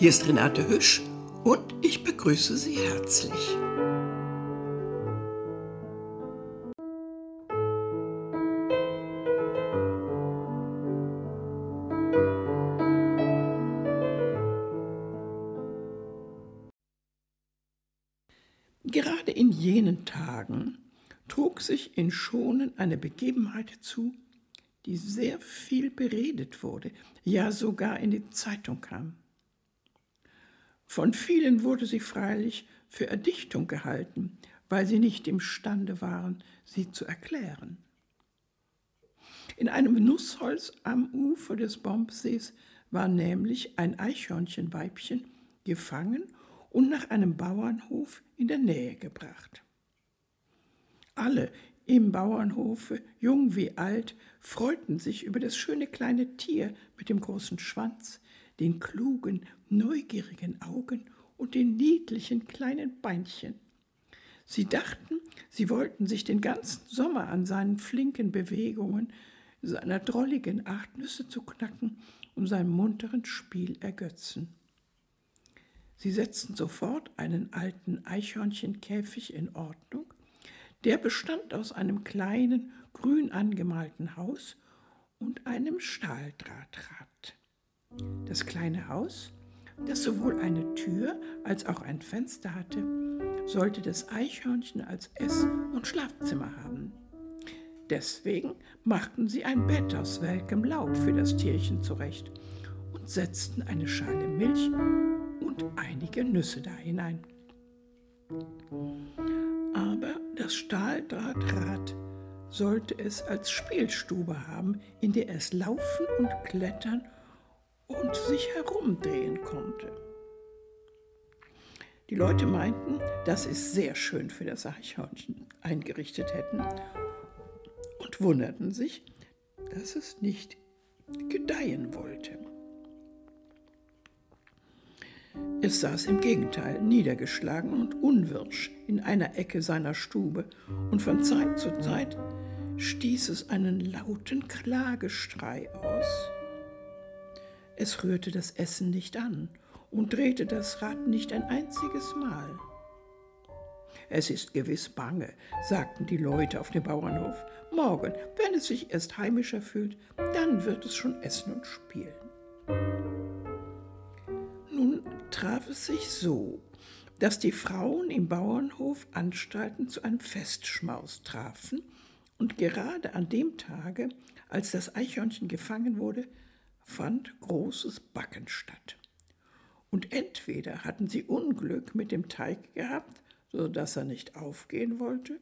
Hier ist Renate Hüsch und ich begrüße Sie herzlich. Gerade in jenen Tagen trug sich in Schonen eine Begebenheit zu, die sehr viel beredet wurde, ja sogar in die Zeitung kam. Von vielen wurde sie freilich für Erdichtung gehalten, weil sie nicht imstande waren, sie zu erklären. In einem Nussholz am Ufer des Bombsees war nämlich ein Eichhörnchenweibchen gefangen und nach einem Bauernhof in der Nähe gebracht. Alle im Bauernhofe, jung wie alt, freuten sich über das schöne kleine Tier mit dem großen Schwanz, den klugen, neugierigen Augen und den niedlichen kleinen Beinchen. Sie dachten, sie wollten sich den ganzen Sommer an seinen flinken Bewegungen, seiner drolligen Art Nüsse zu knacken und seinem munteren Spiel ergötzen. Sie setzten sofort einen alten Eichhörnchenkäfig in Ordnung. Der bestand aus einem kleinen, grün angemalten Haus und einem Stahldrahtrad. Das kleine Haus, das sowohl eine Tür als auch ein Fenster hatte, sollte das Eichhörnchen als Ess- und Schlafzimmer haben. Deswegen machten sie ein Bett aus welkem Laub für das Tierchen zurecht und setzten eine Schale Milch und einige Nüsse da hinein. Aber das Stahldrahtrad sollte es als Spielstube haben, in der es laufen und klettern und sich herumdrehen konnte. Die Leute meinten, dass es sehr schön für das Eichhörnchen eingerichtet hätten und wunderten sich, dass es nicht gedeihen wollte. Es saß im Gegenteil niedergeschlagen und unwirsch in einer Ecke seiner Stube, und von Zeit zu Zeit stieß es einen lauten Klagestrei aus. Es rührte das Essen nicht an und drehte das Rad nicht ein einziges Mal. Es ist gewiss bange, sagten die Leute auf dem Bauernhof. Morgen, wenn es sich erst heimischer fühlt, dann wird es schon essen und spielen traf es sich so, dass die Frauen im Bauernhof Anstalten zu einem Festschmaus trafen und gerade an dem Tage, als das Eichhörnchen gefangen wurde, fand großes Backen statt. Und entweder hatten sie Unglück mit dem Teig gehabt, so dass er nicht aufgehen wollte,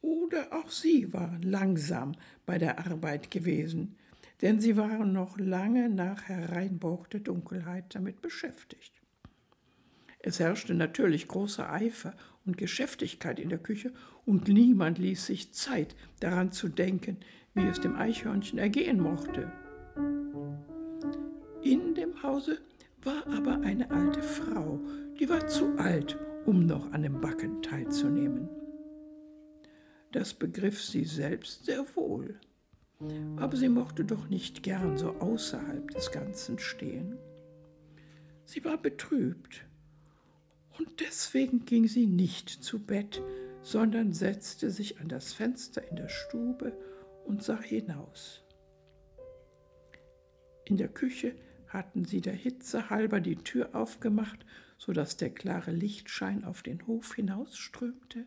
oder auch sie waren langsam bei der Arbeit gewesen, denn sie waren noch lange nach Hereinbruch der Dunkelheit damit beschäftigt. Es herrschte natürlich großer Eifer und Geschäftigkeit in der Küche, und niemand ließ sich Zeit, daran zu denken, wie es dem Eichhörnchen ergehen mochte. In dem Hause war aber eine alte Frau, die war zu alt, um noch an dem Backen teilzunehmen. Das begriff sie selbst sehr wohl aber sie mochte doch nicht gern so außerhalb des Ganzen stehen. Sie war betrübt, und deswegen ging sie nicht zu Bett, sondern setzte sich an das Fenster in der Stube und sah hinaus. In der Küche hatten sie der Hitze halber die Tür aufgemacht, so dass der klare Lichtschein auf den Hof hinausströmte.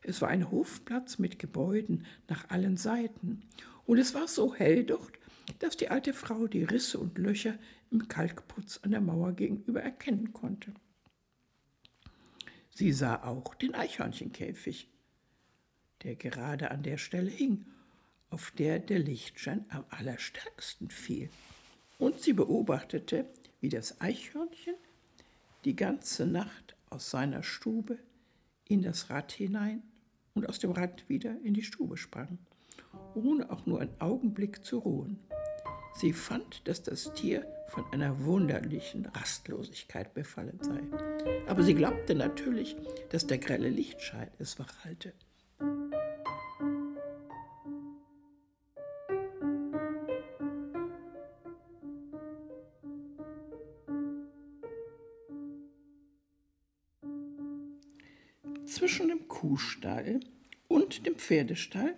Es war ein Hofplatz mit Gebäuden nach allen Seiten, und es war so hell dort, dass die alte Frau die Risse und Löcher im Kalkputz an der Mauer gegenüber erkennen konnte. Sie sah auch den Eichhörnchenkäfig, der gerade an der Stelle hing, auf der der Lichtschein am allerstärksten fiel. Und sie beobachtete, wie das Eichhörnchen die ganze Nacht aus seiner Stube in das Rad hinein und aus dem Rad wieder in die Stube sprang, ohne auch nur einen Augenblick zu ruhen. Sie fand, dass das Tier von einer wunderlichen Rastlosigkeit befallen sei. Aber sie glaubte natürlich, dass der grelle Lichtschein es wach Zwischen dem Kuhstall und dem Pferdestall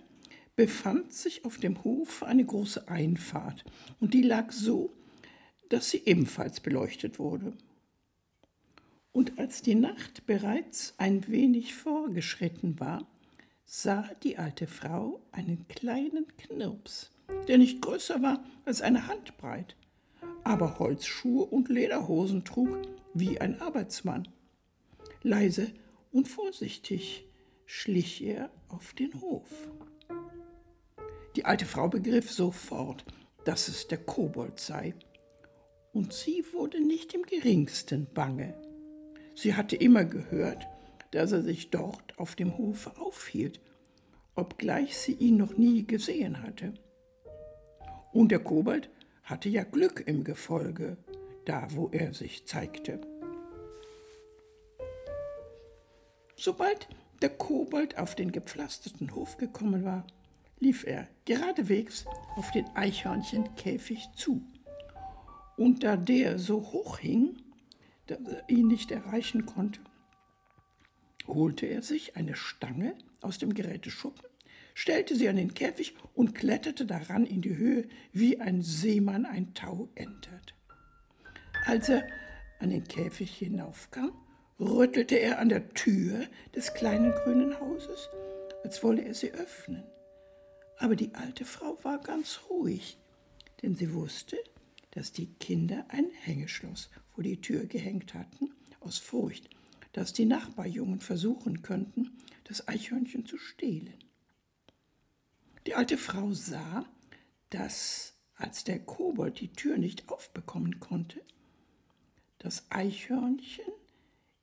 befand sich auf dem Hof eine große Einfahrt, und die lag so, dass sie ebenfalls beleuchtet wurde. Und als die Nacht bereits ein wenig vorgeschritten war, sah die alte Frau einen kleinen Knirps, der nicht größer war als eine Handbreit, aber Holzschuhe und Lederhosen trug wie ein Arbeitsmann. Leise und vorsichtig schlich er auf den Hof. Die alte Frau begriff sofort, dass es der Kobold sei, und sie wurde nicht im geringsten bange. Sie hatte immer gehört, dass er sich dort auf dem Hofe aufhielt, obgleich sie ihn noch nie gesehen hatte. Und der Kobold hatte ja Glück im Gefolge, da wo er sich zeigte. Sobald der Kobold auf den gepflasterten Hof gekommen war, lief er geradewegs auf den Eichhörnchenkäfig zu. Und da der so hoch hing, dass er ihn nicht erreichen konnte, holte er sich eine Stange aus dem Geräteschuppen, stellte sie an den Käfig und kletterte daran in die Höhe, wie ein Seemann ein Tau entert. Als er an den Käfig hinaufkam, rüttelte er an der Tür des kleinen grünen Hauses, als wolle er sie öffnen. Aber die alte Frau war ganz ruhig, denn sie wusste, dass die Kinder ein Hängeschloss vor die Tür gehängt hatten, aus Furcht, dass die Nachbarjungen versuchen könnten, das Eichhörnchen zu stehlen. Die alte Frau sah, dass, als der Kobold die Tür nicht aufbekommen konnte, das Eichhörnchen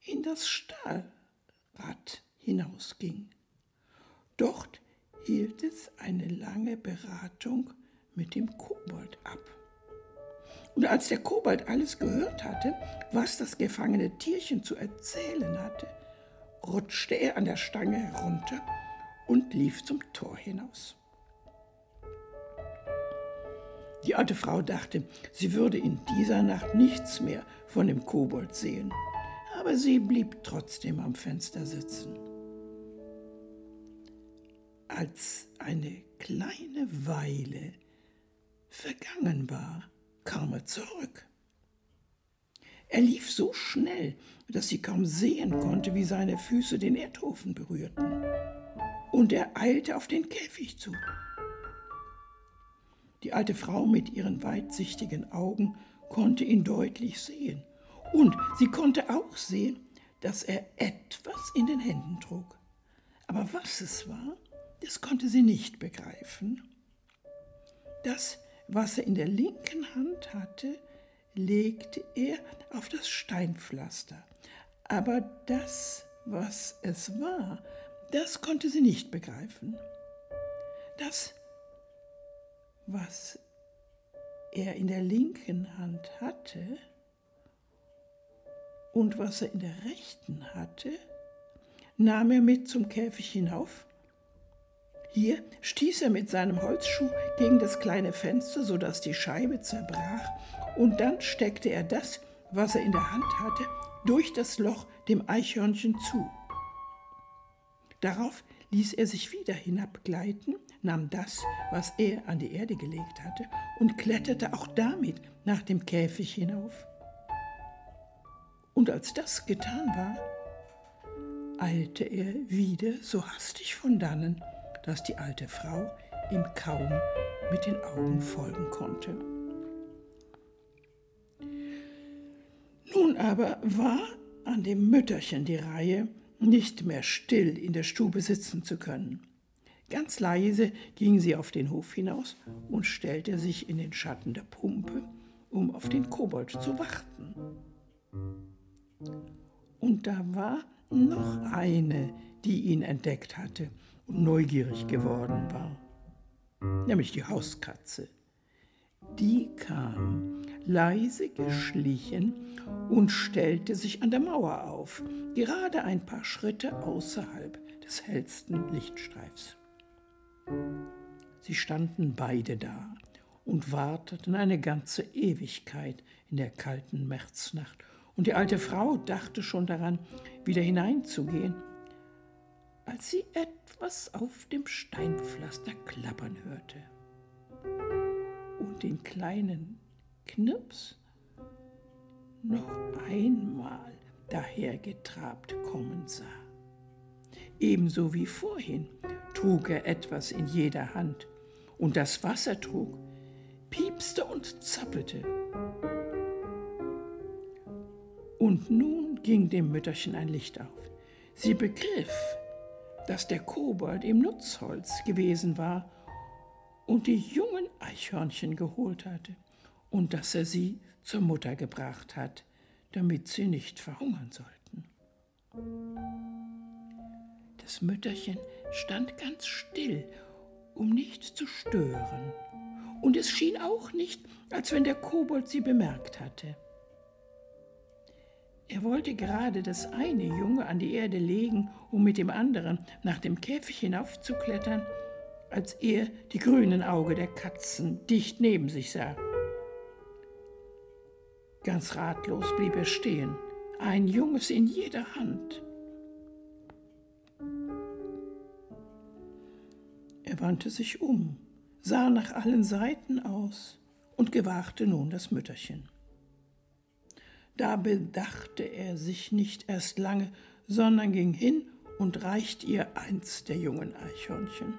in das Stahlrad hinausging. Dort hielt es eine lange Beratung mit dem Kobold ab. Und als der Kobold alles gehört hatte, was das gefangene Tierchen zu erzählen hatte, rutschte er an der Stange herunter und lief zum Tor hinaus. Die alte Frau dachte, sie würde in dieser Nacht nichts mehr von dem Kobold sehen aber sie blieb trotzdem am Fenster sitzen. Als eine kleine Weile vergangen war, kam er zurück. Er lief so schnell, dass sie kaum sehen konnte, wie seine Füße den Erdhofen berührten. Und er eilte auf den Käfig zu. Die alte Frau mit ihren weitsichtigen Augen konnte ihn deutlich sehen und sie konnte auch sehen, dass er etwas in den Händen trug. Aber was es war, das konnte sie nicht begreifen. Das, was er in der linken Hand hatte, legte er auf das Steinpflaster. Aber das, was es war, das konnte sie nicht begreifen. Das, was er in der linken Hand hatte, und was er in der rechten hatte, nahm er mit zum Käfig hinauf. Hier stieß er mit seinem Holzschuh gegen das kleine Fenster, sodass die Scheibe zerbrach, und dann steckte er das, was er in der Hand hatte, durch das Loch dem Eichhörnchen zu. Darauf ließ er sich wieder hinabgleiten, nahm das, was er an die Erde gelegt hatte, und kletterte auch damit nach dem Käfig hinauf. Und als das getan war, eilte er wieder so hastig von dannen, dass die alte Frau ihm kaum mit den Augen folgen konnte. Nun aber war an dem Mütterchen die Reihe, nicht mehr still in der Stube sitzen zu können. Ganz leise ging sie auf den Hof hinaus und stellte sich in den Schatten der Pumpe, um auf den Kobold zu warten. Und da war noch eine, die ihn entdeckt hatte und neugierig geworden war, nämlich die Hauskatze. Die kam leise geschlichen und stellte sich an der Mauer auf, gerade ein paar Schritte außerhalb des hellsten Lichtstreifs. Sie standen beide da und warteten eine ganze Ewigkeit in der kalten Märznacht und die alte Frau dachte schon daran, wieder hineinzugehen. als sie etwas auf dem Steinpflaster klappern hörte und den kleinen Knips noch einmal dahergetrabt kommen sah. Ebenso wie vorhin trug er etwas in jeder Hand, und das Wasser trug, piepste und zappelte. Und nun ging dem Mütterchen ein Licht auf. Sie begriff, dass der Kobold im Nutzholz gewesen war und die jungen Eichhörnchen geholt hatte und dass er sie zur Mutter gebracht hat, damit sie nicht verhungern sollten. Das Mütterchen stand ganz still, um nicht zu stören, und es schien auch nicht, als wenn der Kobold sie bemerkt hatte. Er wollte gerade das eine Junge an die Erde legen, um mit dem anderen nach dem Käfig hinaufzuklettern, als er die grünen Augen der Katzen dicht neben sich sah. Ganz ratlos blieb er stehen, ein Junges in jeder Hand. Er wandte sich um, sah nach allen Seiten aus und gewahrte nun das Mütterchen. Da bedachte er sich nicht erst lange, sondern ging hin und reicht ihr eins der jungen Eichhörnchen.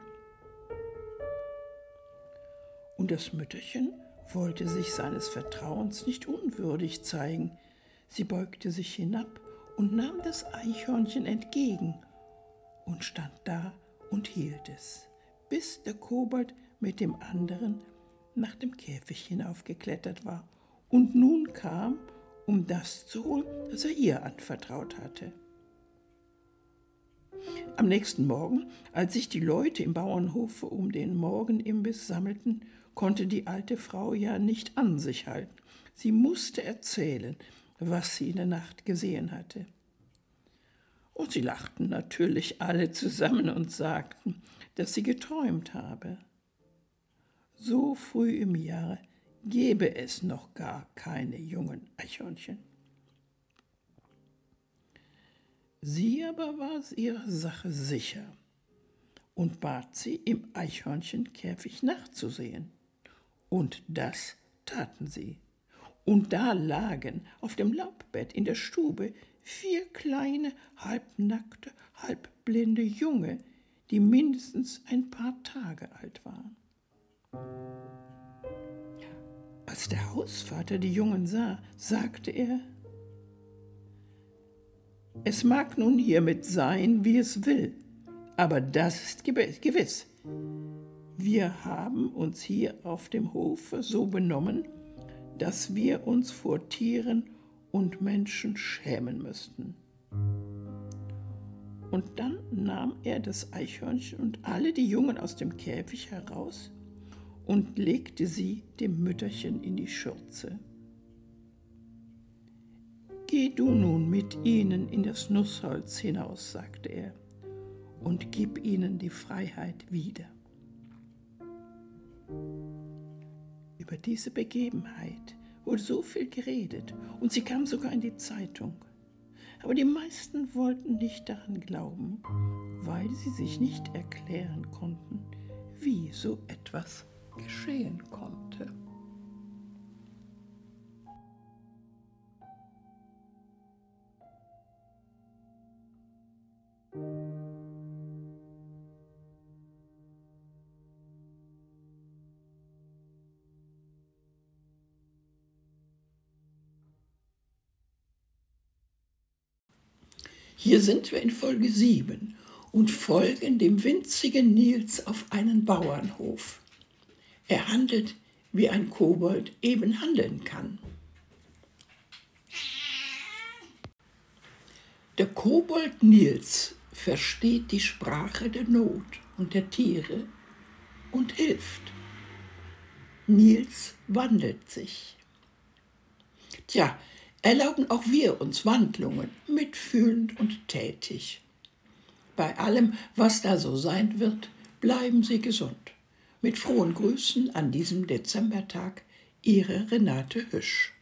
Und das Mütterchen wollte sich seines Vertrauens nicht unwürdig zeigen. Sie beugte sich hinab und nahm das Eichhörnchen entgegen und stand da und hielt es, bis der Kobold mit dem anderen nach dem Käfig hinaufgeklettert war und nun kam um das zu holen, das er ihr anvertraut hatte. Am nächsten Morgen, als sich die Leute im Bauernhofe um den Morgenimbiss sammelten, konnte die alte Frau ja nicht an sich halten. Sie musste erzählen, was sie in der Nacht gesehen hatte. Und sie lachten natürlich alle zusammen und sagten, dass sie geträumt habe. So früh im Jahre gäbe es noch gar keine jungen Eichhörnchen. Sie aber war ihrer Sache sicher und bat sie, im Eichhörnchenkäfig nachzusehen. Und das taten sie. Und da lagen auf dem Laubbett in der Stube vier kleine, halbnackte, halbblinde Junge, die mindestens ein paar Tage alt waren. Als der Hausvater die Jungen sah, sagte er, es mag nun hiermit sein, wie es will, aber das ist gewiss. Wir haben uns hier auf dem Hofe so benommen, dass wir uns vor Tieren und Menschen schämen müssten. Und dann nahm er das Eichhörnchen und alle die Jungen aus dem Käfig heraus und legte sie dem Mütterchen in die Schürze. Geh du nun mit ihnen in das Nussholz hinaus, sagte er, und gib ihnen die Freiheit wieder. Über diese Begebenheit wurde so viel geredet und sie kam sogar in die Zeitung. Aber die meisten wollten nicht daran glauben, weil sie sich nicht erklären konnten, wie so etwas geschehen konnte. Hier sind wir in Folge 7 und folgen dem winzigen Nils auf einen Bauernhof. Er handelt, wie ein Kobold eben handeln kann. Der Kobold Nils versteht die Sprache der Not und der Tiere und hilft. Nils wandelt sich. Tja, erlauben auch wir uns Wandlungen, mitfühlend und tätig. Bei allem, was da so sein wird, bleiben Sie gesund. Mit frohen Grüßen an diesem Dezembertag, Ihre Renate Hüsch.